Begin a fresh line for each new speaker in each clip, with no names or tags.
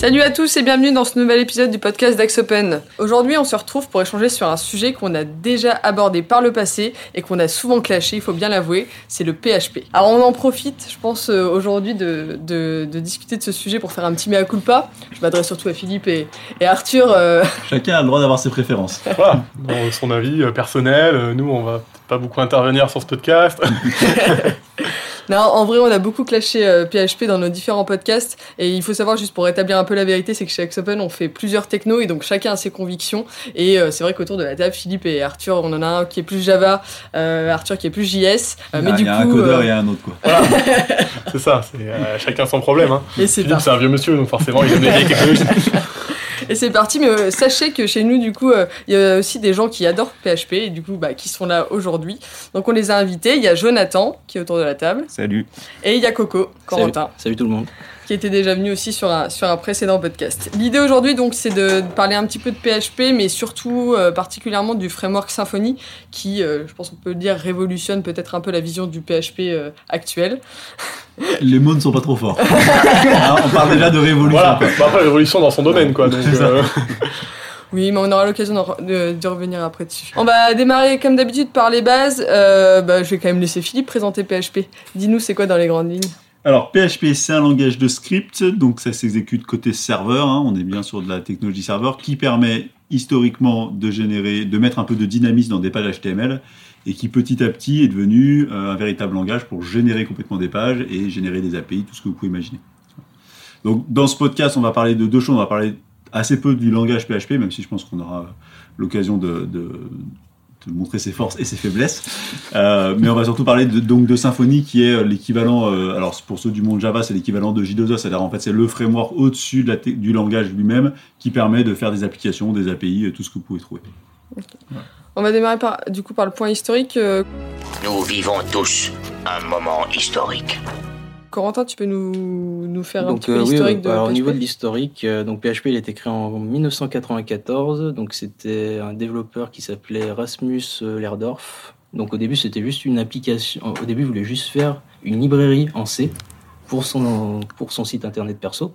Salut à tous et bienvenue dans ce nouvel épisode du podcast d'Axe Open. Aujourd'hui, on se retrouve pour échanger sur un sujet qu'on a déjà abordé par le passé et qu'on a souvent clashé, il faut bien l'avouer, c'est le PHP. Alors on en profite, je pense, euh, aujourd'hui de, de- de discuter de ce sujet pour faire un petit mea culpa. Je m'adresse surtout à Philippe et, et Arthur. euh,
Chacun a le droit d'avoir ses préférences.
Voilà, dans son avis euh, personnel, nous on va peut-être pas beaucoup intervenir sur ce podcast.
Non, en vrai, on a beaucoup clashé euh, PHP dans nos différents podcasts. Et il faut savoir, juste pour rétablir un peu la vérité, c'est que chez Open, on fait plusieurs technos et donc chacun a ses convictions. Et euh, c'est vrai qu'autour de la table, Philippe et Arthur, on en a un qui est plus Java, euh, Arthur qui est plus JS. Euh,
y
mais
a,
du
il y a
coup,
un codeur
euh,
et un autre quoi.
c'est ça, c'est euh, chacun son problème. Hein.
et c'est
Philippe c'est un vieux monsieur, donc forcément il aime les vieilles technologies.
Et c'est parti. Mais euh, sachez que chez nous, du coup, euh, il y a aussi des gens qui adorent PHP et du coup, bah, qui sont là aujourd'hui. Donc on les a invités. Il y a Jonathan qui est autour de la table
Salut.
et il y a Coco, Corentin.
Salut, salut tout le monde.
Qui était déjà venu aussi sur un, sur un précédent podcast. L'idée aujourd'hui, donc, c'est de parler un petit peu de PHP, mais surtout euh, particulièrement du framework Symfony, qui, euh, je pense qu'on peut le dire, révolutionne peut-être un peu la vision du PHP euh, actuel.
Les mots ne sont pas trop forts. On parle déjà de révolution.
Voilà,
quoi.
bah, après révolution dans son domaine quoi. Donc, euh,
Oui, mais on aura l'occasion de, de revenir après dessus. On va démarrer comme d'habitude par les bases. Euh, bah, je vais quand même laisser Philippe présenter PHP. Dis-nous, c'est quoi dans les grandes lignes?
Alors PHP c'est un langage de script, donc ça s'exécute côté serveur. hein, on est bien sur de la technologie serveur qui permet historiquement de générer, de mettre un peu de dynamisme dans des pages HTML et qui petit à petit est devenu euh, un véritable langage pour générer complètement des pages et générer des API, tout ce que vous pouvez imaginer. Donc dans ce podcast, on va parler de deux choses. On va parler assez peu du langage PHP, même si je pense qu'on aura l'occasion de, de- de montrer ses forces et ses faiblesses. Euh, mais on va surtout parler de, donc de Symfony, qui est l'équivalent, euh, alors pour ceux du monde Java, c'est l'équivalent de J2E, c'est-à-dire en fait c'est le framework au-dessus de la te- du langage lui-même qui permet de faire des applications, des API, euh, tout ce que vous pouvez trouver.
On va démarrer par, du coup par le point historique. Euh,
Nous vivons tous un moment historique.
Corentin, tu peux nous, nous faire un petit peu
euh, oui,
l'historique de
alors, au
PHP
niveau de l'historique, euh, donc PHP il a été créé en 1994. Donc c'était un développeur qui s'appelait Rasmus euh, Lerdorf. Donc au début c'était juste une application. Au début il voulait juste faire une librairie en C pour son pour son site internet perso.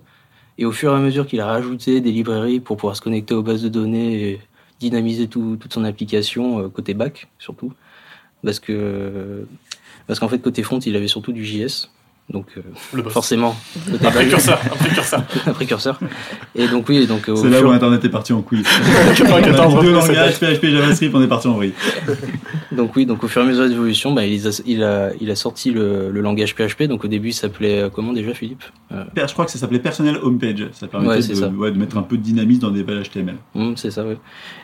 Et au fur et à mesure qu'il a rajouté des librairies pour pouvoir se connecter aux bases de données et dynamiser tout- toute son application côté back surtout, parce que parce qu'en fait côté front il avait surtout du JS. Donc euh,
le boss.
forcément côté
Un précurseur, un précurseur.
un précurseur. Et donc oui, donc au
C'est là où Internet est parti en couille.
94,
On a dit deux langages,
cette
PHP, JavaScript, on est parti en vrille.
donc oui, donc au fur et à mesure de l'évolution, bah, il, a, il a il a sorti le, le langage PHP. Donc au début, il s'appelait euh, comment déjà, Philippe Euh,
Je crois que ça s'appelait Personnel Homepage. Ça permettait
Ouais,
de,
ça.
ouais, de mettre un peu de dynamisme dans des pages HTML.
hum, C'est ça, oui.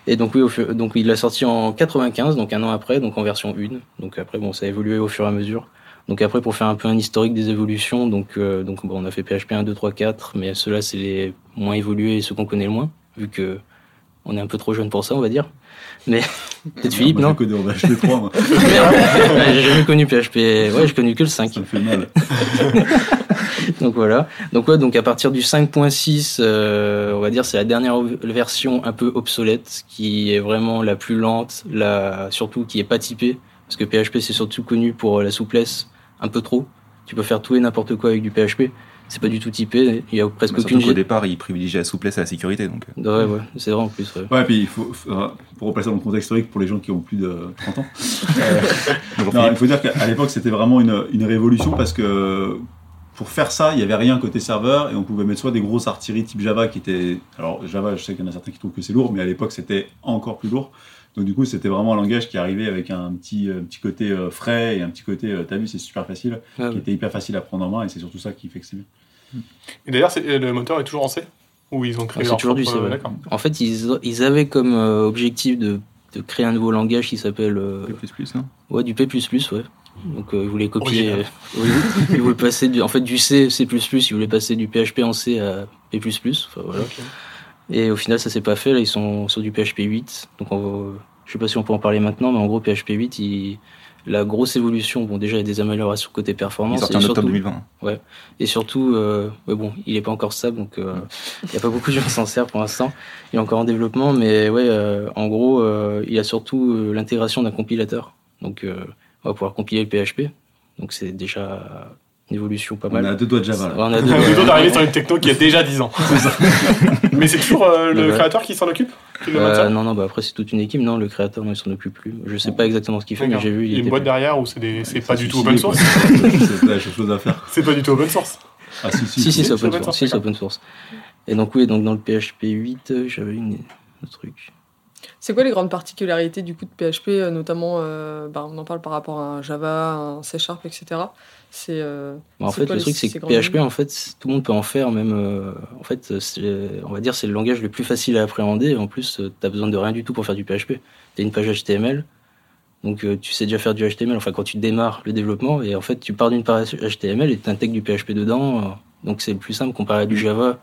Et donc oui, au fur- donc il l'a sorti en 95, donc un an après, donc en version 1. Donc après, bon, ça a évolué au fur et à mesure. Donc après, pour faire un peu un historique des évolutions, donc euh, donc bon, on a fait PHP 1, 2, 3, 4, mais ceux-là c'est les moins évolués et ceux qu'on connaît le moins, vu que on est un peu trop jeune pour ça, on va dire. Mais peut-être Philippe, non
codé en PHP 3, moi.
J'ai jamais connu PHP. Ouais, j'ai connu que le 5.
Ça me fait mal.
Donc voilà. Donc ouais, donc à partir du 5.6, euh, on va dire c'est la dernière version un peu obsolète, qui est vraiment la plus lente, la surtout qui est pas typée, parce que PHP c'est surtout connu pour la souplesse, un peu trop. Tu peux faire tout et n'importe quoi avec du PHP. C'est pas du tout typé. Il y a presque aucune. aucune.
qu'au départ, il privilégie la souplesse et la sécurité. Donc,
Ouais, ouais, c'est vrai en plus. ouais.
Ouais, puis il faut, faut- pour replacer dans le contexte historique pour les gens qui ont plus de 30 ans. euh, non, il faut dire qu'à l'époque, c'était vraiment une, une révolution parce que pour faire ça, il n'y avait rien côté serveur et on pouvait mettre soit des grosses artilleries type Java qui étaient. Alors, Java, je sais qu'il y en a certains qui trouvent que c'est lourd, mais à l'époque, c'était encore plus lourd. Donc, du coup, c'était vraiment un langage qui arrivait avec un petit, un petit côté euh, frais et un petit côté, euh, t'as vu, c'est super facile,
Ah,
qui était hyper facile à prendre en main et c'est surtout ça qui fait que c'est bien.
Et d'ailleurs, c'est- le moteur est toujours en C Ou ils ont créé
Ah, c'est
leur
toujours du
propre-
C, ouais.
D'accord.
En fait, ils, ils avaient comme euh, objectif de, de créer un nouveau langage qui s'appelle euh,
P++, non?
Ouais, du P++, ouais. Donc euh, ils voulaient copier. Euh, ils voulaient passer du, en fait du C, C++, ils voulaient passer du PHP en C à P++. Enfin, voilà.
Ok.
Et au final, ça s'est pas fait. Là, ils sont sur du PHP 8. Donc on va- je sais pas si on peut en parler maintenant, mais en gros, PHP 8, il- La grosse évolution, bon, déjà, il y a des améliorations côté
Il est
performance.
sorti en octobre
surtout-
2020.
Et surtout, euh, ouais, bon, il est pas encore stable, donc euh, il n'y a pas beaucoup de gens qui s'en servent pour l'instant. Il est encore en développement, mais ouais, euh, en gros, euh, il a surtout euh, l'intégration d'un compilateur. Donc, euh, on va pouvoir compiler le PHP. Donc, c'est déjà évolution pas
On
mal.
a deux doigts de Java là.
On a deux-
On plutôt d'arriver sur une techno qui a déjà 10 ans. Mais c'est toujours euh, le
Ouais.
créateur qui s'en occupe? Qui le
Euh, non, non, bah après, c'est toute une équipe. Non, le créateur, non, il s'en occupe plus. Je sais pas exactement ce qu'il fait, mais j'ai vu.
Il y a une boîte
plus-
derrière où c'est des- c'est pas du tout open source?
C'est la chose à faire.
C'est pas du tout open source.
Ah si, si.
Si, si, c'est
c'est
open
open
source.
source,
Si, open source. Et donc, oui, donc dans le PHP 8, euh, j'avais une... un truc.
C'est quoi les grandes particularités du coup de PHP, notamment, euh, bah, on en parle par rapport à un Java, un C Sharp, etc. C'est euh,
Bah, en fait,
quoi
le truc, c'est
ces
que PHP, en fait, tout le monde peut en faire, même. euh, en fait, c'est- on va dire, c'est le langage le plus facile à appréhender. En plus, tu as besoin de rien du tout pour faire du PHP. Tu as une page HTML, donc euh, tu sais déjà faire du HTML, enfin, quand tu démarres le développement, et en fait, tu pars d'une page HTML et tu intègres du PHP dedans. euh, donc, c'est le plus simple comparé à du Java,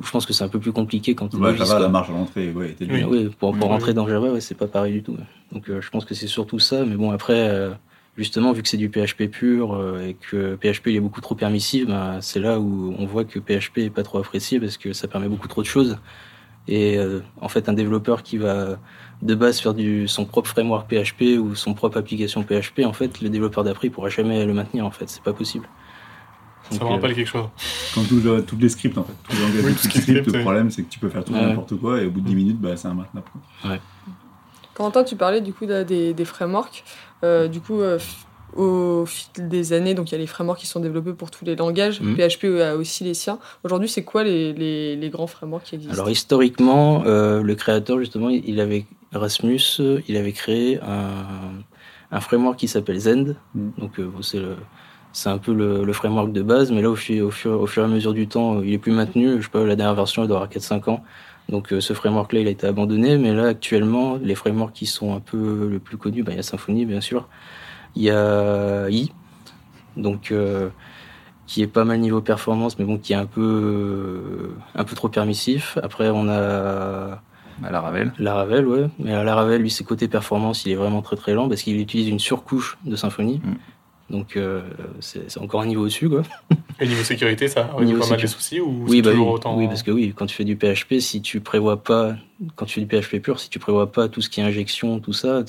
où je pense que c'est un peu plus compliqué quand tu
Ouais, Java, la marche à l'entrée, ouais,
Oui.
oui, pour, pour
Oui,
rentrer
oui.
dans Java, ouais, c'est pas pareil du tout. ouais. Donc euh, je pense que c'est surtout ça. Mais bon, après, euh, justement, vu que c'est du PHP pur euh, et que PHP il est beaucoup trop permissif, ben, c'est là où on voit que PHP est pas trop apprécié parce que ça permet beaucoup trop de choses. Et euh, en fait, un développeur qui va de base faire du, son propre framework PHP ou son propre application PHP, en fait, le développeur d'après il pourra jamais le maintenir. En fait, c'est pas possible.
Ça
Donc,
me
euh,
rappelle quelque chose.
Tout le- toutes les scripts en fait. Tous les langages
Oui,
de
tout
script, le problème c'est que tu peux faire tout
Ouais.
n'importe quoi et au bout de 10 minutes, bah, c'est un maintenable. quoi.
Corentin, tu parlais du coup de- des, des frameworks. Euh, du coup, euh, au fil des années, donc il y a les frameworks qui sont développés pour tous les langages.
Mhm.
PHP a aussi les siens. Aujourd'hui, c'est quoi les, les- les grands frameworks qui existent?
Alors historiquement, euh, le créateur justement, il avait Rasmus, il avait créé un, un framework qui s'appelle Zend.
Mm.
Donc euh, c'est le- c'est un peu le, le framework de base, mais là au, fur- au, fur, au fur et à mesure du temps, il est plus maintenu. Je sais pas, la dernière version elle doit avoir 4-5 ans. Donc euh, ce framework-là, il a été abandonné, mais là actuellement, les frameworks qui sont un peu le plus connus, bah, il y a Symfony bien sûr, il y a I, donc euh, qui est pas mal niveau performance, mais bon, qui est un peu euh, un peu trop permissif. Après, on a
À la Ravel.
Laravel, ouais, mais Laravel, lui, ses côtés performance, il est vraiment très très lent parce qu'il utilise une surcouche de Symfony.
Mm.
Donc euh, c'est encore un niveau au-dessus, quoi.
Et niveau sécurité, ça
Niveau
pas mal de soucis ou
Oui, bah oui,
toujours autant
oui, parce que oui, quand tu fais du PHP, si tu prévois pas, quand tu fais du PHP pur, si tu prévois pas tout ce qui est injection, tout ça,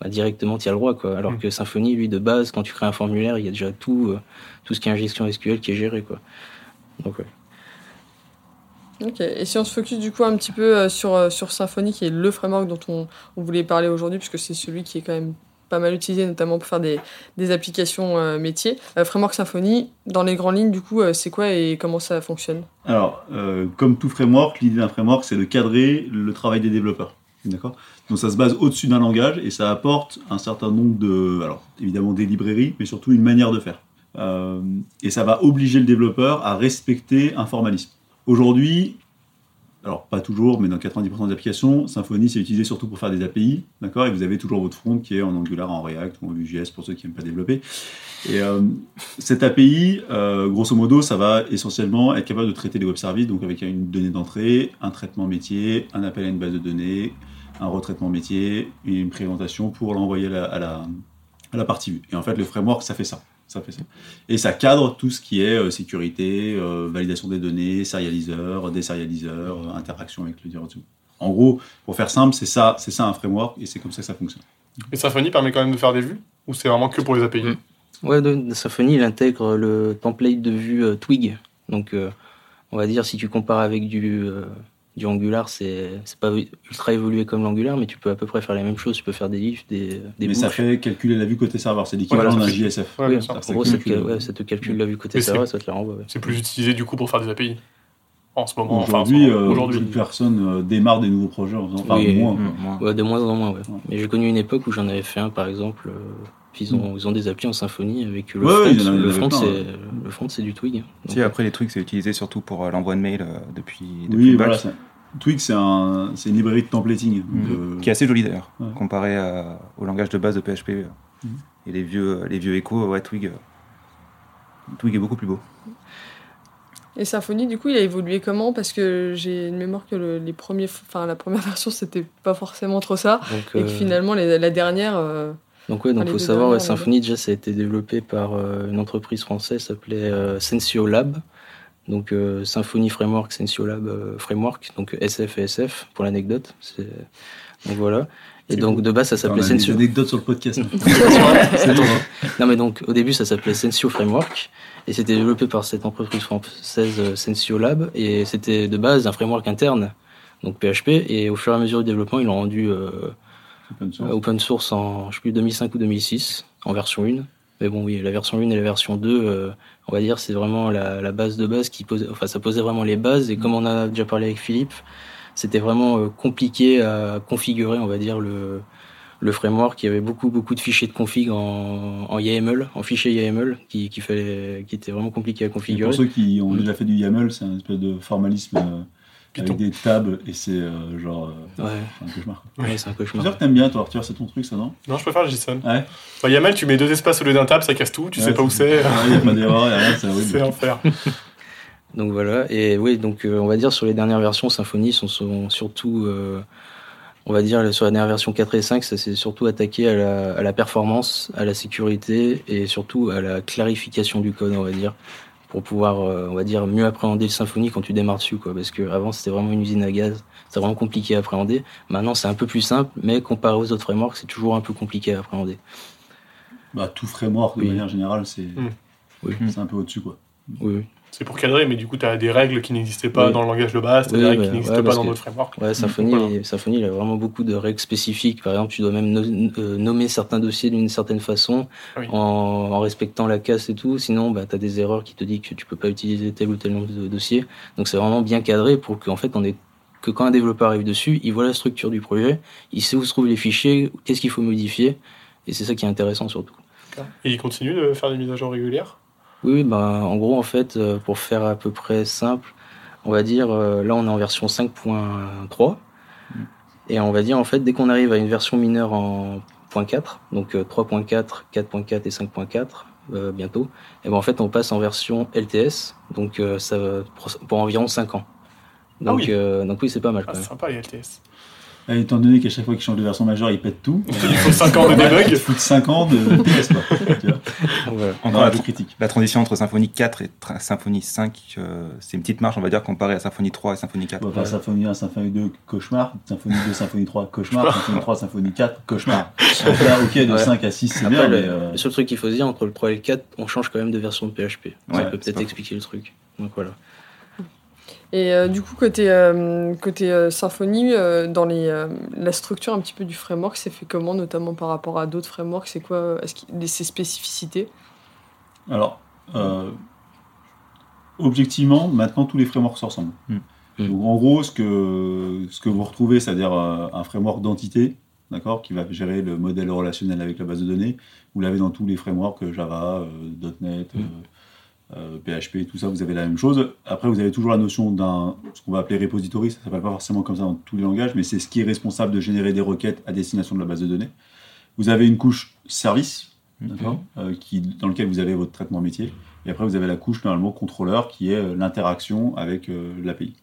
bah, directement tu as le droit, quoi. Alors
Mm.
que Symfony, lui, de base, quand tu crées un formulaire, il y a déjà tout, euh, tout ce qui est injection SQL qui est géré, quoi. Donc ouais.
Ok, et si on se focus du coup un petit peu euh, sur, sur Symfony, qui est le framework dont on, on voulait parler aujourd'hui, puisque c'est celui qui est quand même pas mal utilisé, notamment pour faire des, des applications euh, métiers. Euh, framework Symfony, dans les grandes lignes, du coup, euh, c'est quoi et comment ça fonctionne?
Alors, comme tout framework, l'idée d'un framework, c'est de cadrer le travail des développeurs. D'accord? Donc ça se base au-dessus d'un langage et ça apporte un certain nombre de... Alors, évidemment des librairies, mais surtout une manière de faire. Et ça va obliger le développeur à respecter un formalisme. Aujourd'hui, alors pas toujours, mais dans 90% des applications, Symfony c'est utilisé surtout pour faire des API, d'accord Et vous avez toujours votre front qui est en Angular, en React ou en Vue.js pour ceux qui n'aiment pas développer. Et euh, cette API, euh, grosso modo, ça va essentiellement être capable de traiter les web services, donc avec une donnée d'entrée, un traitement métier, un appel à une base de données, un retraitement métier une présentation pour l'envoyer à, la, à la partie vue. Et en fait, le framework, ça fait ça. Ça fait ça. Et ça cadre tout ce qui est euh, sécurité, euh, validation des données, serialiseur, déserialiseur, euh, interaction avec le directeur. En gros, pour faire simple, c'est ça, c'est ça un framework et c'est comme ça que ça fonctionne.
Et Symfony permet quand même de faire des vues Ou c'est vraiment que pour les API?
Mm. Ouais, de, Symfony, il intègre le template de vue euh, Twig. Donc, euh, on va dire, si tu compares avec du, euh, du Angular, c'est c'est pas ultra évolué comme l'Angular, mais tu peux à peu près faire les mêmes choses. Tu peux faire des ifs, des, des
Mais ça fait calculer la vue côté serveur, c'est l'équivalent d'un JSF.
Ouais,
Oui,
bien sûr.
en
Ça
gros, ça te,
calcule.
ouais, ça te calcule la vue côté
Mais
serveur, ça te la renvoie. ouais.
C'est plus utilisé du coup pour faire des API. En ce moment, enfin,
Aujourd'hui, euh, plus personne euh, démarre des nouveaux projets en faisant, enfin
Oui,
moins.
Mm,
quoi.
moi.
Ouais, de moins en moins, ouais.
Ouais.
Mais j'ai connu une époque où j'en avais fait un, par exemple. euh, ils, ont, ils ont des applis en Symfony avec le
Ouais,
front.
en
le, front
plein,
c'est,
ouais.
le front, c'est du Twig.
Si, après, les trucs, c'est utilisé surtout pour euh, l'envoi de mail euh, depuis, depuis
Oui,
le
voilà. Twig, c'est un, c'est une librairie de templating. donc,
Mhm.
euh,
qui est assez joli d'ailleurs,
Ouais.
comparé à- au langage de base de PHP. euh.
Mhm.
Et les vieux, les vieux échos, ouais, Twig, euh, Twig est beaucoup plus beau.
Et Symfony, du coup, il a évolué comment? Parce que j'ai une mémoire que le- les premiers, enfin, la première version, c'était pas forcément trop ça.
donc,
Et que
euh,
finalement, les- la dernière, euh,
Donc ouais, donc faut savoir, ouais, Symfony déjà ça a été développé par euh, une entreprise française s'appelait euh, Sensio Lab. Donc euh, Symfony Framework, Sensio Lab euh, Framework, donc SF et SF pour l'anecdote. Donc voilà. Et donc
cool.
de base ça s'appelait Sensio.
anecdotes sur le podcast.
C'est ton- non mais donc au début ça s'appelait Sensio Framework et c'était développé par cette entreprise française euh, Sensio Lab et c'était de base un framework interne donc PHP et au fur et à mesure du développement ils l'ont rendu euh,
Open source.
open source en je sais plus 2005 ou 2006 en version 1 mais bon oui la version 1 et la version 2 euh, on va dire c'est vraiment la, la base de base qui posait enfin ça posait vraiment les bases et comme on a déjà parlé avec Philippe c'était vraiment euh, compliqué à configurer on va dire le le framework, il y avait beaucoup beaucoup de fichiers de config en, en YAML, en fichier YAML, qui, qui fallait, qui était vraiment compliqué à
Et
configurer.
pour ceux qui ont déjà fait du YAML, c'est un espèce de formalisme euh,
Python.
avec des tables et c'est euh, genre euh,
Ouais,
c'est un cauchemar.
ouais, c'est un cauchemar.
que t'aimes bien, toi, Arthur, c'est ton truc, ça, non?
Non, je préfère JSON.
Ouais.
Bah, YAML, tu mets deux espaces au lieu d'un tab, ça casse tout, tu
Ouais,
sais pas où c'est.
Il n'y a pas d'erreur, y a rien, c'est horrible.
C'est l'enfer.
Donc voilà, et oui, donc euh, on va dire sur les dernières versions, Symfony sont, sont surtout, euh, on va dire sur la dernière version 4 et 5, ça s'est surtout attaqué à la, à la performance, à la sécurité et surtout à la clarification du code, on va dire, pour pouvoir, euh, on va dire, mieux appréhender le Symfony quand tu démarres dessus, quoi. Parce que avant c'était vraiment une usine à gaz, c'était vraiment compliqué à appréhender. Maintenant c'est un peu plus simple, mais comparé aux autres frameworks, c'est toujours un peu compliqué à appréhender.
Bah, tout framework, de
Oui.
manière générale, c'est
Oui.
c'est un peu au-dessus, quoi.
Oui, oui.
C'est pour cadrer, mais du coup, tu as des règles qui n'existaient pas
Oui.
dans le langage de base, tu as
Oui,
des règles
bah,
qui n'existent
ouais,
pas dans d'autres frameworks.
Ouais, Symfony,
Voilà.
Symfony, il a vraiment beaucoup de règles spécifiques. Par exemple, tu dois même euh, nommer certains dossiers d'une certaine façon,
Oui.
en, en respectant la casse et tout. Sinon, bah, tu as des erreurs qui te disent que tu peux pas utiliser tel ou tel nombre de dossiers. Donc, c'est vraiment bien cadré pour qu'en fait, on ait, que quand un développeur arrive dessus, il voit la structure du projet, il sait où se trouvent les fichiers, qu'est-ce qu'il faut modifier. Et c'est ça qui est intéressant surtout.
Et ils continuent de faire des mises à jour régulières?
Oui, oui, bah, en gros, en fait, euh, pour faire à peu près simple, on va dire, euh, là, on est en version 5.3. Et on va dire, en fait, dès qu'on arrive à une version mineure en .4, donc euh, 3.4, 4.4 et 5.4, euh, bientôt, et ben en fait, on passe en version LTS, donc euh, ça va pour, pour environ 5 ans. Donc,
oui.
euh, donc oui, c'est pas mal
Ah,
quand
c'est
même.
sympa les LTS.
Et étant donné qu'à chaque fois qu'ils changent de version majeure, ils pètent tout.
Il faut 5 ans de
Ils
debug.
foutent 5 ans de vois.
Voilà.
Encore la,
des critiques.
la transition entre Symfony 4 et Symfony 5, euh, c'est une petite marche, on va dire, comparée à Symfony 3 et Symfony 4.
On va faire Symphonie 1, Symphonie 2, cauchemar. Symphonie 2, Symphonie 3, cauchemar. Symphonie 3, Symphonie 4, cauchemar. Donc là, ok, de
Ouais.
5 à 6, c'est bien,
le,
mais. euh,
le seul truc qu'il faut se dire, entre le 3 et le 4, on change quand même de version de PHP. Ça
Ouais,
peut peut-être expliquer le truc. Donc voilà.
Et euh, du coup, côté, euh, côté euh, Symfony, euh, dans les, euh, la structure un petit peu du framework, c'est fait comment, notamment par rapport à d'autres frameworks? C'est quoi est-ce qu'il- ses spécificités?
Alors, euh, objectivement, maintenant tous les frameworks se ressemblent.
Mm.
Mm.
Donc, en gros, ce que, ce que vous retrouvez, c'est-à-dire euh, un framework d'entité, d'accord, qui va gérer le modèle relationnel avec la base de données, vous l'avez dans tous les frameworks Java, euh, .NET,
Mm.
Euh, euh, PHP, tout ça, vous avez la même chose. Après, vous avez toujours la notion d'un ce qu'on va appeler repository, ça s'appelle pas forcément comme ça dans tous les langages, mais c'est ce qui est responsable de générer des requêtes à destination de la base de données. Vous avez une couche service, d'accord, euh, qui, dans lequel vous avez votre traitement métier. Et après, vous avez la couche normalement contrôleur qui est euh, l'interaction avec l'API.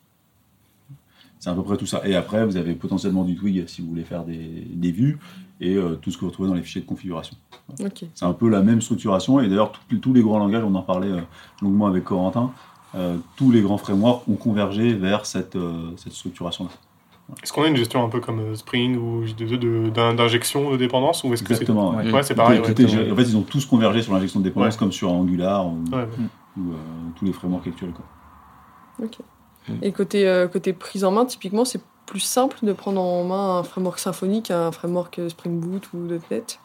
C'est à peu près tout ça. Et après, vous avez potentiellement du Twig si vous voulez faire des, des vues et euh, tout ce que vous retrouvez dans les fichiers de configuration.
Ok.
C'est un peu la même structuration. Et d'ailleurs, tous- les grands langages, on en parlait euh, longuement avec Corentin, euh, tous les grands frameworks ont convergé vers cette, euh, cette structuration-là.
Est-ce qu'on a une gestion un peu comme Spring ou J2E de- d'in- d'injection de dépendance ou est-ce que c'est
Exactement. ouais.
Ouais.
Ouais, c'est pareil.
Tout
ouais.
est géré. en fait, ils ont tous convergé sur l'injection de dépendance,
Ouais.
comme sur Angular ou,
Ouais, ouais.
ou, euh, tous les frameworks actuels. Quoi.
Et côté, euh, côté prise en main, typiquement, c'est plus simple de prendre en main un framework Symfony qu'un framework euh, Spring Boot ou .NET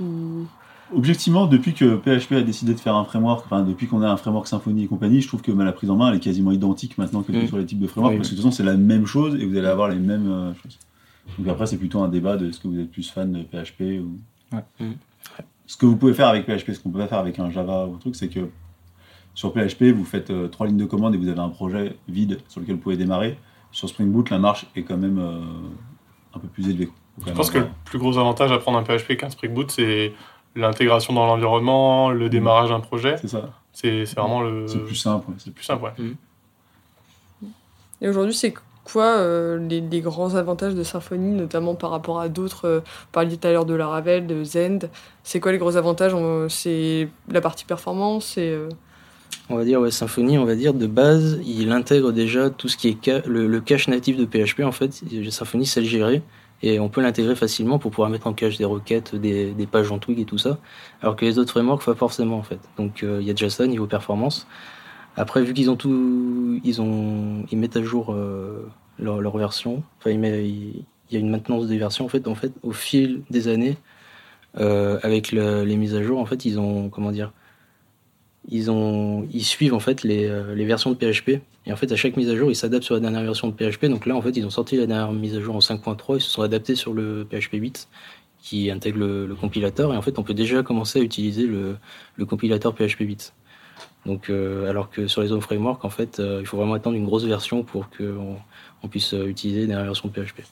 ou...
Objectivement, depuis que PHP a décidé de faire un framework, enfin depuis qu'on a un framework Symfony et compagnie, je trouve que bah, la prise en main elle est quasiment identique maintenant que
Mm.
sur les types de frameworks,
Oui.
parce que de toute façon c'est la même chose et vous allez avoir les mêmes euh, choses. Donc après c'est plutôt un débat de est-ce que vous êtes plus fan de PHP ou.
Ouais.
Ce que vous pouvez faire avec PHP, ce qu'on peut pas faire avec un Java ou un truc, c'est que sur PHP vous faites euh, trois lignes de commande et vous avez un projet vide sur lequel vous pouvez démarrer. Sur Spring Boot la marche est quand même euh, un peu plus élevée.
Je pense que le plus gros avantage à prendre un PHP qu'un Spring Boot, c'est l'intégration dans l'environnement, le démarrage d'un projet.
c'est ça.
C'est vraiment le.
C'est plus simple. ouais, c'est
plus simple, ouais.
Et aujourd'hui, c'est quoi euh, les, les grands avantages de Symfony, notamment par rapport à d'autres euh, Vous parliez tout à l'heure de Laravel, de Zend. C'est quoi les gros avantages C'est la partie performance c'est, euh,
On va dire, ouais, Symfony, on va dire, de base, il intègre déjà tout ce qui est le, cache natif de PHP, en fait. Symfony sait le gérer. Et on peut l'intégrer facilement pour pouvoir mettre en cache des requêtes, des, pages en Twig et tout ça. Alors que les autres frameworks, pas forcément, en fait. Donc, euh, il y a déjà ça, niveau performance. Après, vu qu'ils ont tout, ils ont, ils mettent à jour euh, leur, version. Enfin, il y a une maintenance des versions, en fait. En fait, au fil des années, euh, avec le- les mises à jour, en fait, ils ont, comment dire, ils, ont, ils suivent en fait les, euh, les versions de PHP. Et en fait, à chaque mise à jour, ils s'adaptent sur la dernière version de PHP. Donc là, en fait, ils ont sorti la dernière mise à jour en 5.3. Ils se sont adaptés sur le PHP 8 qui intègre le, le compilateur. Et en fait, on peut déjà commencer à utiliser le, le compilateur PHP 8. Donc, euh, alors que sur les autres frameworks, en fait, euh, il faut vraiment attendre une grosse version pour qu'on on puisse euh, utiliser la dernière version de PHP.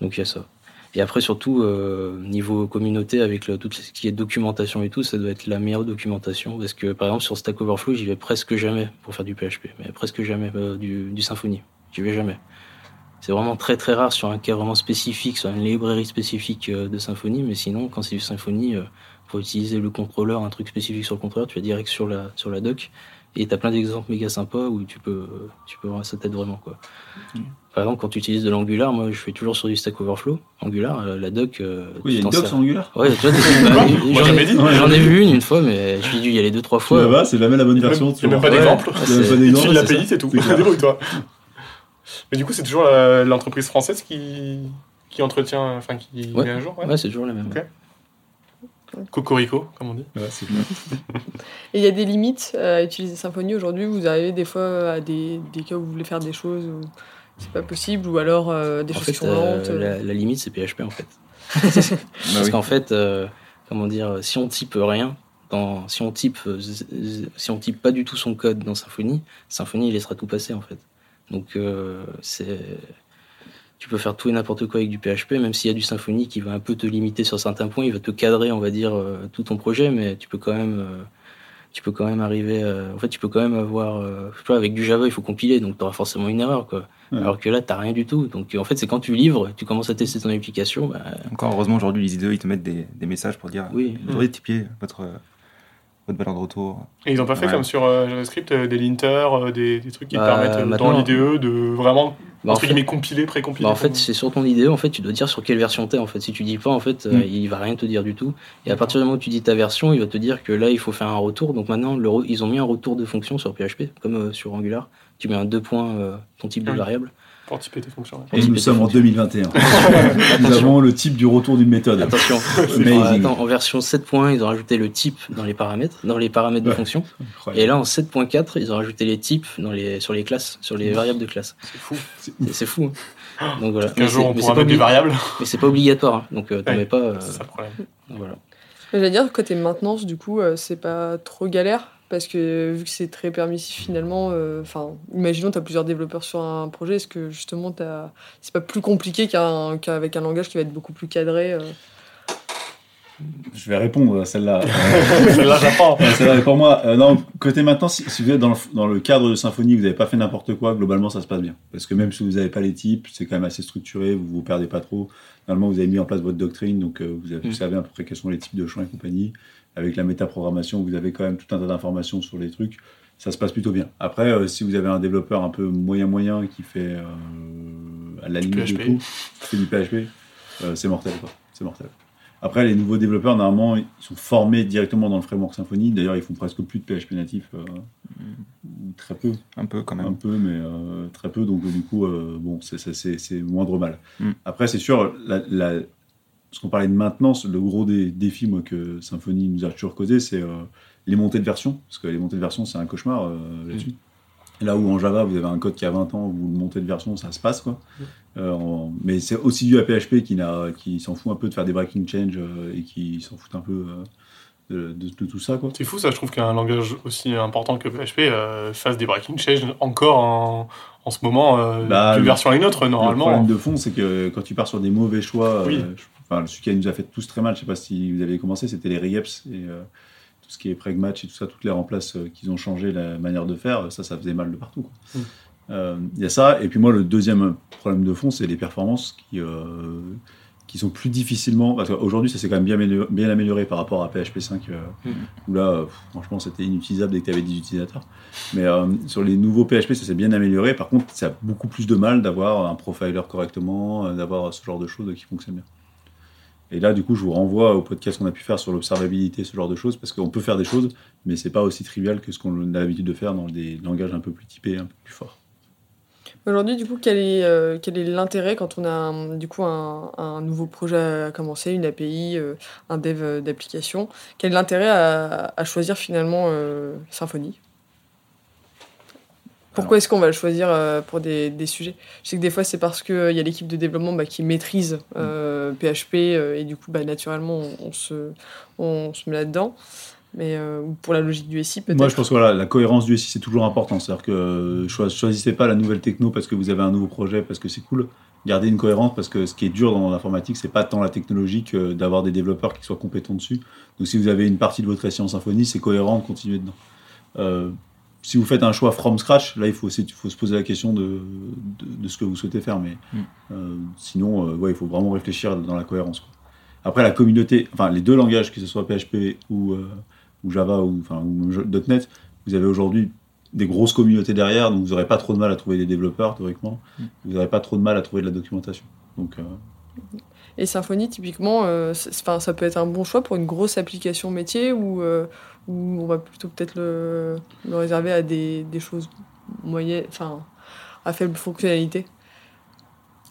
Donc, il y a ça. Et après, surtout, euh, niveau communauté, avec le- tout ce qui est documentation et tout, ça doit être la meilleure documentation. Parce que, par exemple, sur Stack Overflow, j'y vais presque jamais pour faire du PHP. Mais presque jamais euh, du, du Symfony. J'y vais jamais. C'est vraiment très très rare sur un cas vraiment spécifique, sur une librairie spécifique euh, de Symfony. Mais sinon, quand c'est du Symfony, euh, pour utiliser le contrôleur, un truc spécifique sur le contrôleur, tu vas direct sur la, sur la doc. Et t'as plein d'exemples méga sympas où tu peux, tu peux, ça t'aide vraiment, quoi. Par exemple, quand tu utilises de l'Angular, moi je fais toujours sur du Stack Overflow. Angular, euh, la doc. euh,
Oui, il y a une doc sur Angular.
Ouais, tu vois,
Moi,
j'en ai,
dit.
j'en ai vu une une fois, mais je suis dû y aller deux, trois fois.
la vas, c'est jamais la bonne
n'y
version.
même, il y a même pas d'exemple. Tu
c'est
l'API, c'est tout. Débrouille-toi. Mais du coup, c'est toujours l'entreprise française qui, qui entretient, enfin qui
Ouais.
met à jour. Ouais.
Ouais, c'est toujours la même.
Cocorico, comme on dit.
Ouais, c'est clair.
Et il y a des limites à utiliser Symfony aujourd'hui. Vous arrivez des fois à des, des cas où vous voulez faire des choses où c'est pas possible, ou alors euh, des
En
choses
fait,
qui sont
euh,
lentes.
la, la limite, c'est PHP en fait.
Bah
Parce
oui.
qu'en fait, euh, comment dire, si on type rien, dans, si on type, euh, si on type pas du tout son code dans Symfony, Symfony il laissera tout passer en fait. Donc euh, c'est, tu peux faire tout et n'importe quoi avec du PHP, même s'il y a du Symfony qui va un peu te limiter sur certains points, il va te cadrer, on va dire, euh, tout ton projet, mais tu peux quand même, euh, tu peux quand même arriver, euh, en fait, tu peux quand même avoir, euh, je sais pas, avec du Java, il faut compiler, donc tu auras forcément une erreur quoi.
Ouais.
Alors que là, t'as rien du tout. Donc en fait, c'est quand tu livres, tu commences à tester ton application, bah,
Encore heureusement, aujourd'hui, les IDE, ils te mettent des, des messages pour dire
Oui.
vous devriez typer votre, votre valeur de retour.
Et ils n'ont pas fait
Ouais.
comme sur euh, JavaScript euh, des linters, euh, des, des trucs qui
Bah,
permettent euh, dans l'IDE de vraiment
bah, en fait,
guillemets compiler, pré-compiler.
bah, en fait, c'est sur ton IDE, en fait, tu dois dire sur quelle version t'es. En fait, si tu dis pas, en fait, euh,
Mm.
il va rien te dire du tout. Et à partir du moment où tu dis ta version, il va te dire que là, il faut faire un retour. Donc maintenant, le re- ils ont mis un retour de fonction sur PHP, comme euh, sur Angular. Tu mets un deux points euh, ton type de
Mm. Pour typer tes fonctions. ouais.
Et nous sommes en 2021. Nous avons le type du retour d'une méthode.
Attention,
Amazing.
attends, en version 7.1, ils ont rajouté le type dans les paramètres, dans les paramètres de fonction. Et là, en 7.4, ils ont rajouté les types dans les, sur les classes, sur les variables de classe.
C'est fou.
C'est
fou. hein. Donc voilà.
Qu'un
Mais
jour
c'est-
on pourra mettre des variables.
Mais c'est pas obligatoire, hein. donc euh, t'en
Ouais.
mets pas. euh,
C'est ça le problème.
voilà.
J'allais dire, côté maintenance, du coup, euh, c'est pas trop galère parce que vu que c'est très permissif finalement, euh, enfin, imaginons tu as plusieurs développeurs sur un projet, est-ce que justement t'as- c'est pas plus compliqué qu'un- qu'avec un langage qui va être beaucoup plus cadré euh
Je vais répondre à celle-là. Euh,
Celle-là, j'apprends.
Vrai, pour moi, euh, non, côté maintenant, si, si vous êtes dans le, dans le cadre de Symfony, vous n'avez pas fait n'importe quoi, globalement, ça se passe bien. Parce que même si vous n'avez pas les types, c'est quand même assez structuré, vous vous perdez pas trop. Normalement, vous avez mis en place votre doctrine, donc euh, vous, avez,
Mm.
vous savez à peu près quels sont les types de champs et compagnie. Avec la métaprogrammation, vous avez quand même tout un tas d'informations sur les trucs. Ça se passe plutôt bien. Après, euh, si vous avez un développeur un peu moyen-moyen qui fait euh, à la limite de
PHP.
tout, qui fait du PHP, euh, c'est mortel. C'est mortel. Après, les nouveaux développeurs, normalement, ils sont formés directement dans le framework Symfony. D'ailleurs, ils font presque plus de PHP natif, ou très peu,
Un peu quand
un
même.
peu, mais très peu. Donc, du coup, bon, c'est- moindre mal.
Mm.
Après, c'est sûr, la, la- ce qu'on parlait de maintenance, le gros des défis moi, que Symfony nous a toujours causé, c'est euh, les montées de version. Parce que les montées de version, c'est un cauchemar euh, là-dessus. Là où en Java, vous avez un code qui a 20 ans, vous le montez de version, ça se passe. quoi. Euh, en- mais c'est aussi dû à PHP qui, s'en fout un peu de faire des breaking change euh, et qui s'en fout un peu euh, de, de- de tout ça. Quoi.
C'est fou ça, je trouve qu'un langage aussi important que PHP euh, fasse des breaking change encore en, en ce moment, euh,
Bah,
d'une
le-
version à une autre,
Le
normalement.
problème de fond, c'est que quand tu pars sur des mauvais choix,
Oui.
euh, je- enfin, celui qui nous a fait tous très mal, je sais pas si vous avez commencé, c'était les regeps et euh, tout ce qui est preg match et tout ça, toutes les remplaces euh, qu'ils ont changé la manière de faire, ça, ça faisait mal de partout.
Mm.
Euh, Il y a ça. Et puis moi, le deuxième problème de fond, c'est les performances qui, euh, qui sont plus difficilement. Parce qu'aujourd'hui, ça s'est quand même bien amélioré, bien amélioré par rapport à PHP 5, euh,
Mhm.
où là, euh, franchement, c'était inutilisable dès que tu avais 10 utilisateurs. Mais euh, sur les nouveaux PHP, ça s'est bien amélioré. Par contre, ça a beaucoup plus de mal d'avoir un profiler correctement, d'avoir ce genre de choses qui fonctionnent bien. Et là, du coup, je vous renvoie au podcast qu'on a pu faire sur l'observabilité, ce genre de choses, parce qu'on peut faire des choses, mais c'est pas aussi trivial que ce qu'on a l'habitude de faire dans des langages un peu plus typés, un peu plus forts.
Aujourd'hui, du coup, quel est, euh, l'intérêt quand on a un, du coup un, nouveau projet à commencer, une API, euh, un dev euh, d'application? Quel est l'intérêt à, choisir finalement Symfony? Pourquoi est-ce qu'on va le choisir euh, pour des, des sujets? Je sais que des fois, c'est parce qu'il y a l'équipe de développement bah, qui maîtrise euh, PHP euh, et du coup, bah, naturellement, on, on se, on se met là-dedans. Mais euh, ou pour la logique du SI, peut-être
Moi, je pense que voilà, la cohérence du SI, c'est toujours important. C'est-à-dire que euh, choi- choisissez pas la nouvelle techno parce que vous avez un nouveau projet, parce que c'est cool. Gardez une cohérence parce que ce qui est dur dans l'informatique, c'est pas tant la technologie que d'avoir des développeurs qui soient compétents dessus. Donc, si vous avez une partie de votre SI en Symfony, c'est cohérent de continuer dedans. Euh, si vous faites un choix from scratch, là, il faut, aussi- faut se poser la question de, de, de ce que vous souhaitez faire. Mais
Mm.
euh, sinon, euh, ouais, il faut vraiment réfléchir dans la cohérence. quoi. Après, la communauté, enfin, les deux langages, que ce soit PHP ou, euh, ou Java ou, enfin, ou .NET, vous avez aujourd'hui des grosses communautés derrière, donc vous n'aurez pas trop de mal à trouver des développeurs, théoriquement.
Mm.
Vous n'aurez pas trop de mal à trouver de la documentation. Donc,
Et Symfony, typiquement, euh, enfin, ça peut être un bon choix pour une grosse application métier ou euh, on va plutôt peut-être le, le réserver à des, des choses moyennes, enfin, à faible fonctionnalité.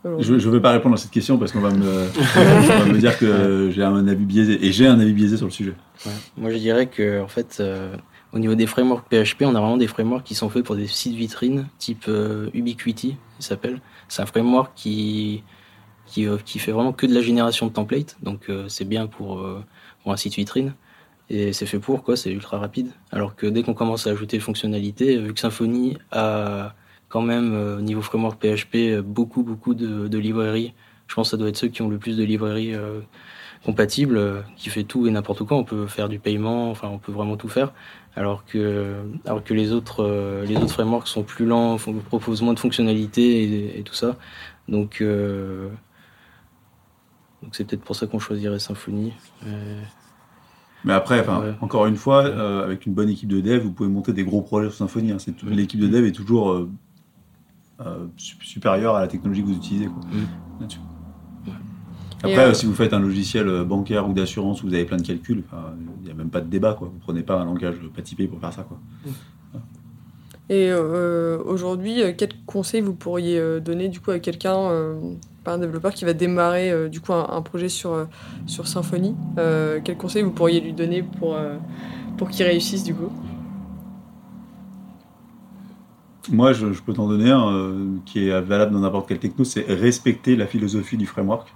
je ne vais pas répondre à cette question parce qu'on va me, on va me dire que j'ai un avis biaisé. Et j'ai un avis biaisé sur le sujet.
Ouais. Moi, je dirais que, en fait, euh, au niveau des frameworks PHP, on a vraiment des frameworks qui sont faits pour des sites vitrines, type euh, Ubiquiti, il s'appelle. C'est un framework qui, qui, euh, qui fait vraiment que de la génération de templates, donc euh, c'est bien pour, euh, pour un site vitrine. Et c'est fait pour, quoi, c'est ultra rapide. Alors que dès qu'on commence à ajouter des fonctionnalités, vu que Symfony a quand même, au niveau framework PHP, beaucoup, beaucoup de, librairies, je pense que ça doit être ceux qui ont le plus de librairies compatible euh, qui fait tout et n'importe quoi. On peut faire du paiement, enfin on peut vraiment tout faire. Alors que, alors que les autres, les autres frameworks sont plus lents, proposent moins de fonctionnalités et, et tout ça. Donc, donc c'est peut-être pour ça qu'on choisirait Symfony. Euh,
Mais après, enfin,
Ouais.
encore une fois, euh, avec une bonne équipe de dev, vous pouvez monter des gros projets sur Symfony. hein. Tout-. L'équipe de dev est toujours euh, euh, su- supérieure à la technologie que vous utilisez. quoi,
Mm.
Après, si vous faites un logiciel bancaire ou d'assurance où vous avez plein de calculs, il n'y a même pas de débat. Quoi. Vous prenez pas un langage pas typé pour faire ça. Quoi.
Et euh, aujourd'hui, euh, quels conseils vous pourriez euh, donner du coup à quelqu'un, un développeur qui va démarrer du coup un, projet sur, sur Symfony Quels conseils vous pourriez lui donner pour, pour qu'il réussisse du coup?
Moi, je, je peux t'en donner un qui est valable dans n'importe quelle techno, c'est respecter la philosophie du framework.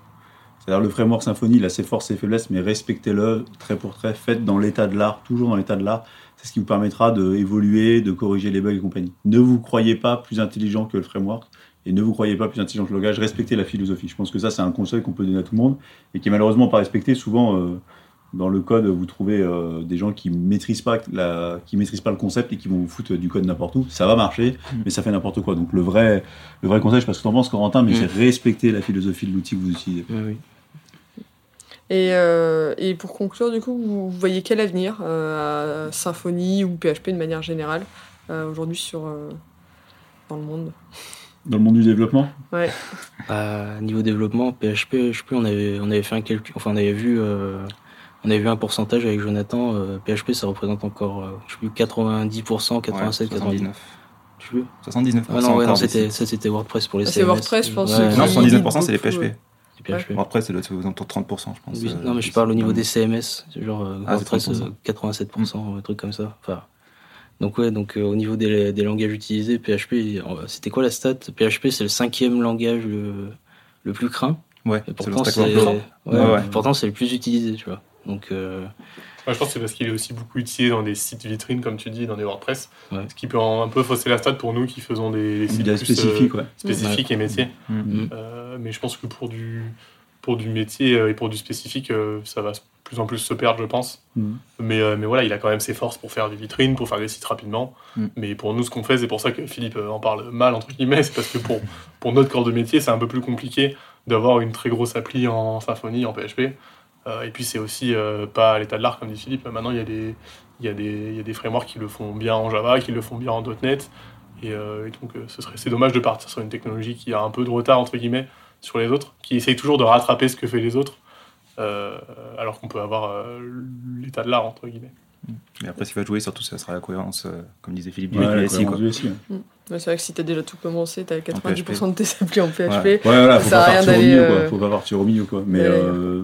C'est-à-dire le framework Symfony, il a ses forces et ses faiblesses, mais respectez-le trait pour trait, faites dans l'état de l'art, toujours dans l'état de l'art. C'est ce qui vous permettra d'évoluer, de corriger les bugs et compagnie. Ne vous croyez pas plus intelligent que le framework et ne vous croyez pas plus intelligent que le langage, respectez la philosophie. Je pense que ça, c'est un conseil qu'on peut donner à tout le monde et qui est malheureusement pas respecté. Souvent, euh, dans le code, vous trouvez euh, des gens qui maîtrisent pas la, qui maîtrisent pas le concept et qui vont vous foutre du code n'importe où. Ça va marcher, mais ça fait n'importe quoi. Donc le vrai, le vrai conseil, je sais pas ce que t'en penses, Corentin, mais
Mm.
c'est respecter la philosophie de l'outil que vous utilisez.
oui.
Et, euh, et pour conclure, du coup, vous, voyez quel avenir euh, à Symfony ou PHP de manière générale euh, aujourd'hui sur euh, dans le monde?
Dans le monde du développement,
Ouais.
Bah, niveau développement, PHP, je sais plus, on avait, on avait fait un calcul, enfin on avait vu, euh, on avait vu un pourcentage avec Jonathan. euh, PHP, ça représente encore, euh, je sais plus, 90%, 87, 99.
79.
Je sais plus.
79%.
Ah non, ouais, non, c'était,
des
ça c'était WordPress pour les
Ah, c'est. WordPress, je pense,
Ouais,
Non,
qui
79%, c'est les
beaucoup,
PHP. Après, c'est aux alentours de 30%, je pense.
Oui,
euh,
non, mais je parle au niveau des CMS, genre euh,
Ah, c'est
WordPress,
30%.
euh, 87%, un truc comme ça. Enfin, donc ouais, donc euh, au niveau des, des langages utilisés, PHP, c'était quoi la stat? PHP, c'est le cinquième langage le, le plus craint.
Ouais,
Et
le
pourtant, c'est
Overflow.
ouais,
Ouais, ouais.
pourtant c'est le plus utilisé, tu vois. Donc euh,
Ouais, je pense que c'est parce qu'il est aussi beaucoup utilisé dans des sites vitrines, comme tu dis, dans des WordPress.
Ouais.
Ce qui peut un peu fausser la stat pour nous qui faisons des, des sites plus, euh,
ouais.
spécifiques et métiers.
Mm.
mm,
Euh, mais je pense que pour du, pour du métier euh, et pour du spécifique, ça va de plus en plus se perdre, je pense.
Mhm.
Mais, euh, mais voilà, il a quand même ses forces pour faire des vitrines, pour faire des sites rapidement. Mais pour nous, ce qu'on fait, c'est pour ça que Philippe en parle mal, entre guillemets, c'est parce que pour, pour notre corps de métier, c'est un peu plus compliqué d'avoir une très grosse appli en Symfony, en PHP. Euh, et puis c'est aussi euh, pas à l'état de l'art, comme dit Philippe. Maintenant, il y, a des, il, y a des, il y a des frameworks qui le font bien en Java, qui le font bien en .NET. Et, euh, et donc, euh, ce serait, c'est dommage de partir sur une technologie qui a un peu de retard, entre guillemets, sur les autres, qui essaye toujours de rattraper ce que fait les autres, euh, alors qu'on peut avoir euh, l'état de l'art, entre guillemets.
Et après, ce qui va jouer, surtout, ça sera la cohérence, euh, comme disait Philippe, du
Ouais, du SI. Ouais,
c'est vrai que si t'as déjà tout commencé, t'as 90%
PHP.
de tes applis en PHP.
Ouais.
Ouais, voilà, faut
Ça
pas
sert à rien
partir au
d'aller,
milieu,
euh,
quoi. Faut pas partir au milieu, quoi. Mais,
Ouais.
euh,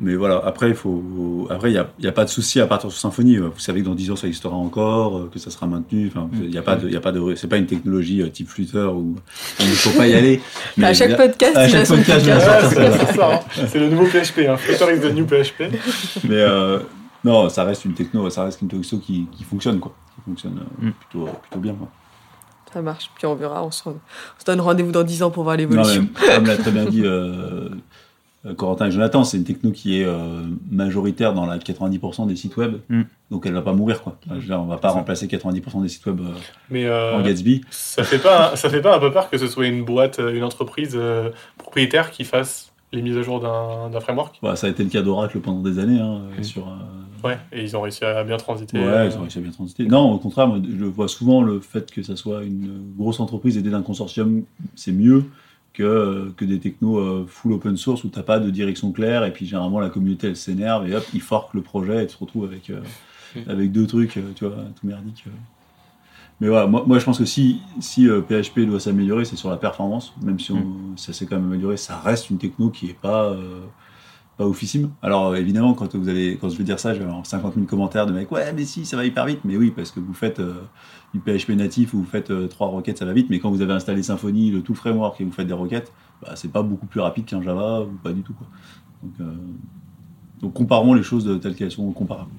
mais voilà, après, il faut, après, il y a, pas de souci à partir sur Symfony. Vous savez que dans 10 ans, ça existera encore, euh, que ça sera maintenu. Enfin,
Mm.
il y a pas de, il y a pas de, c'est pas une technologie euh, type Flutter où il ne faut pas y aller. Mais
à chaque podcast,
à chaque podcast,
c'est, ça, hein. c'est le nouveau PHP, hein. Flutter is the new PHP.
Mais euh, non, ça reste une techno, ça reste une techno qui, qui fonctionne, quoi. Qui fonctionne euh,
Mm.
plutôt, plutôt bien, quoi.
Ça marche, puis on verra, on se, on se donne rendez-vous dans 10 ans pour voir l'évolution.
comme l'a très bien dit euh, Corentin et Jonathan, c'est une techno qui est euh, majoritaire dans la 90% des sites web,
Mm.
donc elle va pas mourir quoi. Enfin, je veux dire, on va pas remplacer 90% des sites web euh,
Mais euh,
en Gatsby.
ça fait pas ça fait pas un peu peur que ce soit une boîte, euh, une entreprise euh, propriétaire qui fasse les mises à jour d'un, framework.
Bah, ça a été le cas d'Oracle pendant des années hein,
Mm.
sur. euh,
Ouais, et ils ont réussi à bien transiter.
Ouais,
euh,
ils ont réussi à bien transiter. Non, au contraire, moi, je vois souvent le fait que ça soit une grosse entreprise aidée d'un consortium, c'est mieux que, que des technos euh, full open source où t'as pas de direction claire et puis généralement la communauté elle s'énerve et hop, ils forquent le projet et tu te retrouves avec, euh,
Mm.
avec deux trucs, euh, tu vois, tout merdique. euh. Mais voilà, moi, moi je pense que si, si euh, PHP doit s'améliorer, c'est sur la performance, même si on, ça s'est quand même amélioré, ça reste une techno qui est pas. euh, pas oufissime. Alors évidemment, quand vous allez, quand je vais dire ça, je vais avoir 50 000 commentaires de mecs. Ouais, mais si, ça va hyper vite. Mais oui, parce que vous faites euh, du PHP natif ou vous faites euh, trois requêtes, ça va vite. Mais quand vous avez installé Symfony, le tout framework et vous faites des requêtes, bah, c'est pas beaucoup plus rapide qu'un Java ou pas du tout. Quoi. Donc, euh, donc comparons les choses telles qu'elles sont comparables.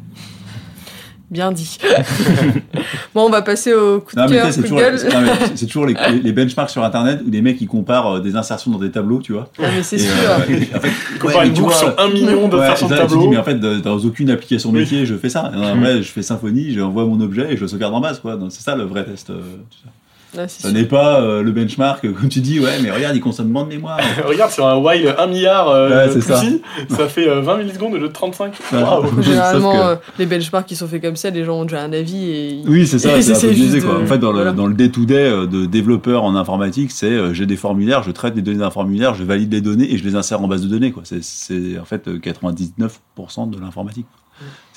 Bien dit. bon, on va passer au coup de
Non,
cœur, coup
c'est
de
toujours,
gueule.
c'est- les, les- benchmarks sur Internet où les mecs ils comparent euh, des insertions dans des tableaux, tu vois.
Ah, mais c'est sûr.
euh, en fait,
Ils comparent
ouais,
une
vois,
sur un million de
Ouais,
de
tu dis,
tableau.
mais en fait, dans aucune application
Oui.
métier, je fais ça. En vrai, je fais Symfony, j'envoie mon objet et je le sauvegarde en base, quoi. C'est ça le vrai test. euh, tout ça.
Ah,
Ça
sûr.
n'est pas euh, le benchmark, euh, comme tu dis, ouais, mais regarde, il consomme moins de mémoire.
Regarde, sur un while 1 milliard euh,
Ouais, c'est
tout
ça.
petit, ça fait euh, 20 millisecondes au lieu de 35.
Ouais.
Waouh.
Généralement,
que-
euh, les benchmarks qui sont faits comme ça, les gens ont déjà un avis et ils-
Oui, c'est ça, c'est biaisé, quoi.
de-
En fait, dans le,
voilà.
dans le day-to-day de développeur en informatique, c'est euh, j'ai des formulaires, je traite les données d'un formulaire, je valide les données et je les insère en base de données. C'est- en fait euh, 99% de l'informatique.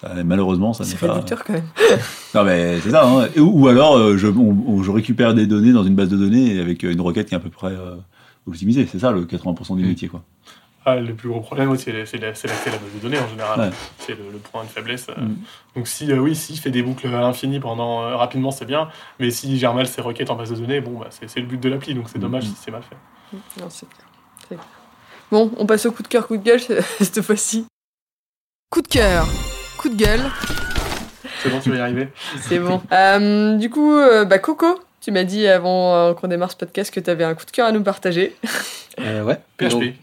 Ça, malheureusement, ça n'est
c'est
pas.
réducteur quand même.
Non, mais c'est ça. hein. Ou, ou alors, euh, je, on- on- je récupère des données dans une base de données avec euh, une requête qui est à peu près euh, optimisée. C'est ça le 80% du
Mm.
métier, quoi.
Ah, le plus gros problème, c'est la- c'est la- l'accès à la base de données en général.
Ouais.
C'est le, le point de faiblesse.
Mm.
Donc si, euh, oui, s'il fait des boucles à l'infini pendant euh, rapidement, c'est bien. Mais s'il gère mal ses requêtes en base de données, bon, bah, c'est le but de l'appli, donc c'est
Mm.
dommage
Mm.
si c'est mal fait.
Non, c'est. Bon, on passe au coup de cœur, coup de gueule cette fois-ci. Coup de cœur, coup de gueule,
C'est bon, tu vas y arriver.
c'est bon. Euh, du coup, euh, bah Coco, tu m'as dit avant euh, qu'on démarre ce podcast que tu avais un coup de cœur à nous partager.
Euh, ouais.
PHP.
Donc,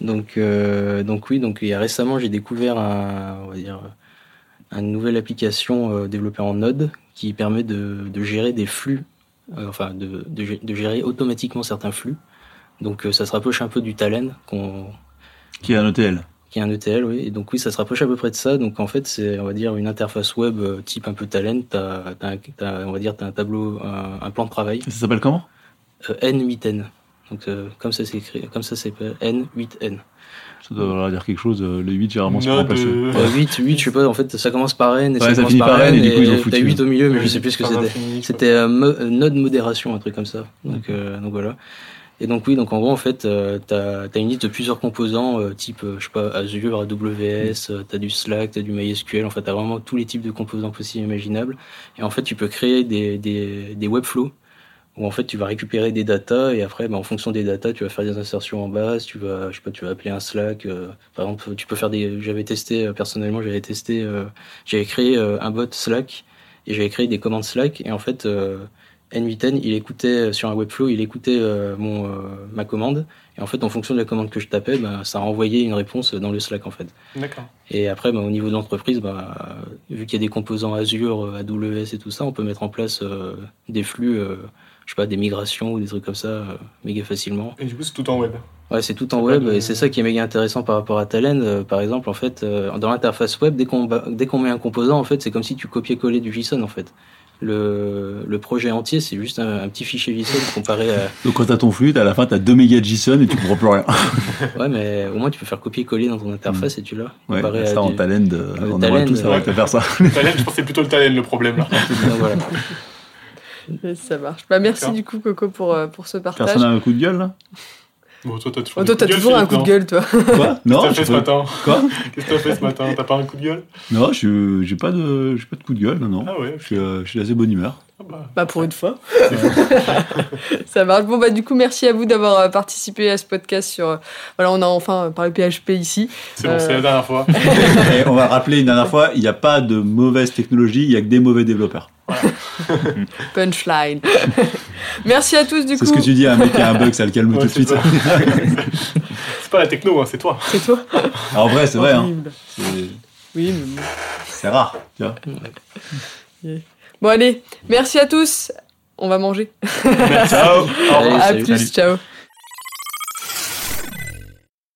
donc, euh, donc oui, donc il y a récemment j'ai découvert un, on va dire, une nouvelle application euh, développée en Node qui permet de, de gérer des flux, euh, enfin de, de, gé- de gérer automatiquement certains flux. Donc euh, ça se rapproche un peu du Talend qu'on
Qui est un ETL.
Qui est un ETL, oui. Et donc oui, ça se rapproche à peu près de ça. Donc en fait, c'est on va dire une interface web euh, type un peu Talend. T'as, t'as un- t'as, on va dire t'as un tableau, un, un plan de travail
Ça s'appelle comment?
Euh, N8N. Donc euh, comme ça s'écrit, comme ça s'appelle N8N.
Ça doit dire quelque chose. euh, Le 8, généralement, c'est
euh,
Euh, 8, 8, je sais pas. En fait, ça commence par N et
Ouais,
ça,
ça
commence
finit par N, et du coup, ils ont
t'as
foutu.
8 au milieu, mais je sais plus ce que c'était. C'était euh, mo- euh, node modération, un truc comme ça. Donc, euh, donc voilà. Et donc oui, donc en gros en fait, euh, t'as as une liste de plusieurs composants, euh, type euh, je sais pas Azure, AWS, euh, t'as du Slack, t'as du MySQL. En fait, t'as vraiment tous les types de composants possibles et imaginables. Et en fait, tu peux créer des des, des webflows où en fait tu vas récupérer des datas et après, bah, en fonction des datas, tu vas faire des insertions en base. Tu vas, je sais pas, tu vas appeler un Slack. euh, par exemple, tu peux faire des. J'avais testé euh, personnellement, j'avais testé, j'avais créé un bot Slack et j'avais créé des commandes Slack et en fait. Euh, N8N, il écoutait euh, sur un Webflow, il écoutait euh, mon, euh, ma commande. Et en fait, en fonction de la commande que je tapais, bah, ça renvoyait une réponse dans le Slack en fait.
D'accord.
Et après, bah, au niveau de l'entreprise, bah, vu qu'il y a des composants Azure, AWS et tout ça, on peut mettre en place des flux, je sais pas, des migrations ou des trucs comme ça, euh, méga facilement.
Et du coup, c'est tout en web.
Ouais, c'est tout en web
de-
et c'est ça qui est méga intéressant par rapport à Talend. Euh, par exemple, en fait, euh, dans l'interface web, dès qu'on ba- dès qu'on met un composant, en fait, c'est comme si tu copiais-collais du JSON en fait. Le, le projet entier, c'est juste un, un petit fichier JSON comparé à.
Donc quand t'as ton flux, à la fin t'as 2 mégas de JSON et tu comprends plus rien.
Ouais, mais au moins tu peux faire copier-coller dans ton interface et tu l'as.
Ouais,
comparé à
ça en
du-
talent, euh, on
talent,
aurait tous
ouais.
arrêté de faire ça.
Talent, je c'est plutôt le talent le problème là.
Donc, voilà.
Ça marche. Bah, merci du coup, Coco, pour, euh, pour ce partage.
Personne n'a un coup de gueule là?
Bon, toi, t'as toujours,
Oh, toi, t'as toujours un coup de gueule, toi.
Quoi Non,
Qu'est-ce que t'as fait ce matin
Quoi
Qu'est-ce que t'as fait ce matin T'as pas un coup de gueule
Non, je j'ai pas de j'ai pas de coup de gueule, non non.
Ah ouais,
Je suis, euh, je suis assez bonne humeur.
Ah bah,
Bah, pour une fois. Ça marche. Bon, bah, du coup, merci à vous d'avoir euh, participé à ce podcast sur. euh, Voilà, on a enfin parlé PHP ici.
c'est bon, c'est la dernière fois.
Et on va rappeler une dernière fois, il n'y a pas de mauvaise technologie, il y a que des mauvais développeurs.
Punchline. merci à tous, du
C'est
coup.
ce que tu dis à un mec qui a un bug, ça le calme
Ouais,
tout de
c'est
suite.
c'est pas la techno, hein, c'est toi.
C'est toi.
en vrai, c'est vrai, hein. C'est
Oui, mais bon.
c'est rare. Tu vois.
Bon, allez. Merci à tous. On va manger.
Ciao. Au revoir.
À plus.
Salut.
Ciao.